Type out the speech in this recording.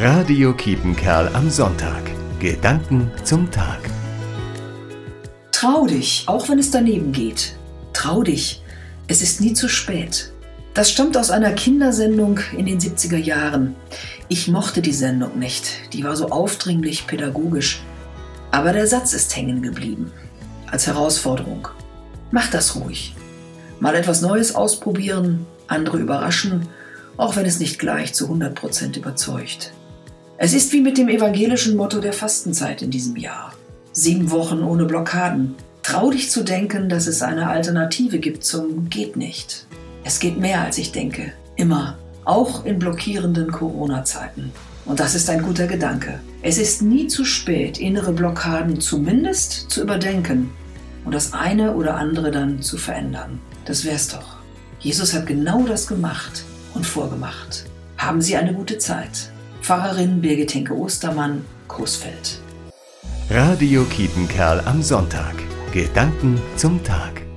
Radio Kiepenkerl am Sonntag. Gedanken zum Tag. Trau dich, auch wenn es daneben geht. Trau dich, es ist nie zu spät. Das stammt aus einer Kindersendung in den 70er Jahren. Ich mochte die Sendung nicht, die war so aufdringlich pädagogisch. Aber der Satz ist hängen geblieben, als Herausforderung. Mach das ruhig. Mal etwas Neues ausprobieren, andere überraschen, auch wenn es nicht gleich zu 100% überzeugt. Es ist wie mit dem evangelischen Motto der Fastenzeit in diesem Jahr. Sieben Wochen ohne Blockaden. Trau dich zu denken, dass es eine Alternative gibt zum Geht nicht. Es geht mehr, als ich denke. Immer. Auch in blockierenden Corona-Zeiten. Und das ist ein guter Gedanke. Es ist nie zu spät, innere Blockaden zumindest zu überdenken und das eine oder andere dann zu verändern. Das wär's doch. Jesus hat genau das gemacht und vorgemacht. Haben Sie eine gute Zeit. Pfarrerin Birgit Henke Ostermann, Coesfeld. Radio Kiepenkerl am Sonntag. Gedanken zum Tag.